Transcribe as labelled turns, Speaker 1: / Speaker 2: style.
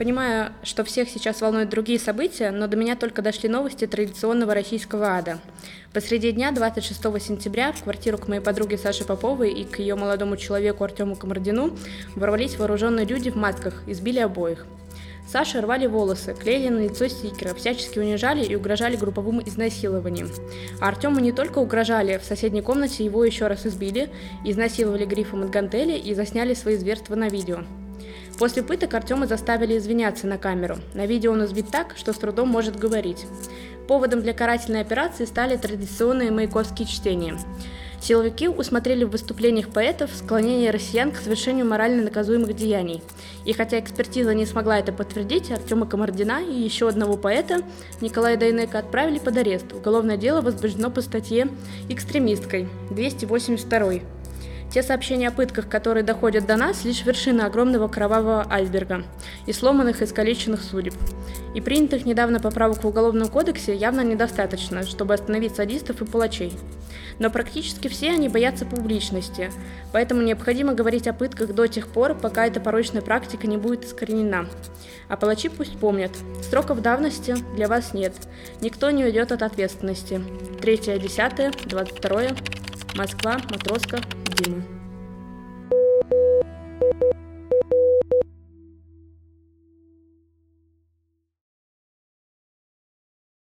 Speaker 1: Понимаю, что всех сейчас волнуют другие события, но до меня только дошли новости традиционного российского ада. Посреди дня 26 сентября в квартиру к моей подруге Саше Поповой и к ее молодому человеку Артему Комардину ворвались вооруженные люди в масках, избили обоих. Саше рвали волосы, клеили на лицо стикеры, всячески унижали и угрожали групповым изнасилованием. А Артему не только угрожали, в соседней комнате его еще раз избили, изнасиловали грифом от гантели и засняли свои зверства на видео. После пыток Артема заставили извиняться на камеру. На видео он избит так, что с трудом может говорить. Поводом для карательной операции стали традиционные маяковские чтения. Силовики усмотрели в выступлениях поэтов склонение россиян к совершению морально наказуемых деяний. И хотя экспертиза не смогла это подтвердить, Артема Комардина и еще одного поэта, Николая Дайнека, отправили под арест. Уголовное дело возбуждено по статье «Экстремисткой» 282 те сообщения о пытках, которые доходят до нас, лишь вершина огромного кровавого айсберга и сломанных и искалеченных судеб. И принятых недавно поправок в Уголовном кодексе явно недостаточно, чтобы остановить садистов и палачей. Но практически все они боятся публичности, поэтому необходимо говорить о пытках до тех пор, пока эта порочная практика не будет искоренена. А палачи пусть помнят, сроков давности для вас нет, никто не уйдет от ответственности. 3, 10, 22, Москва, Матроска, Дима.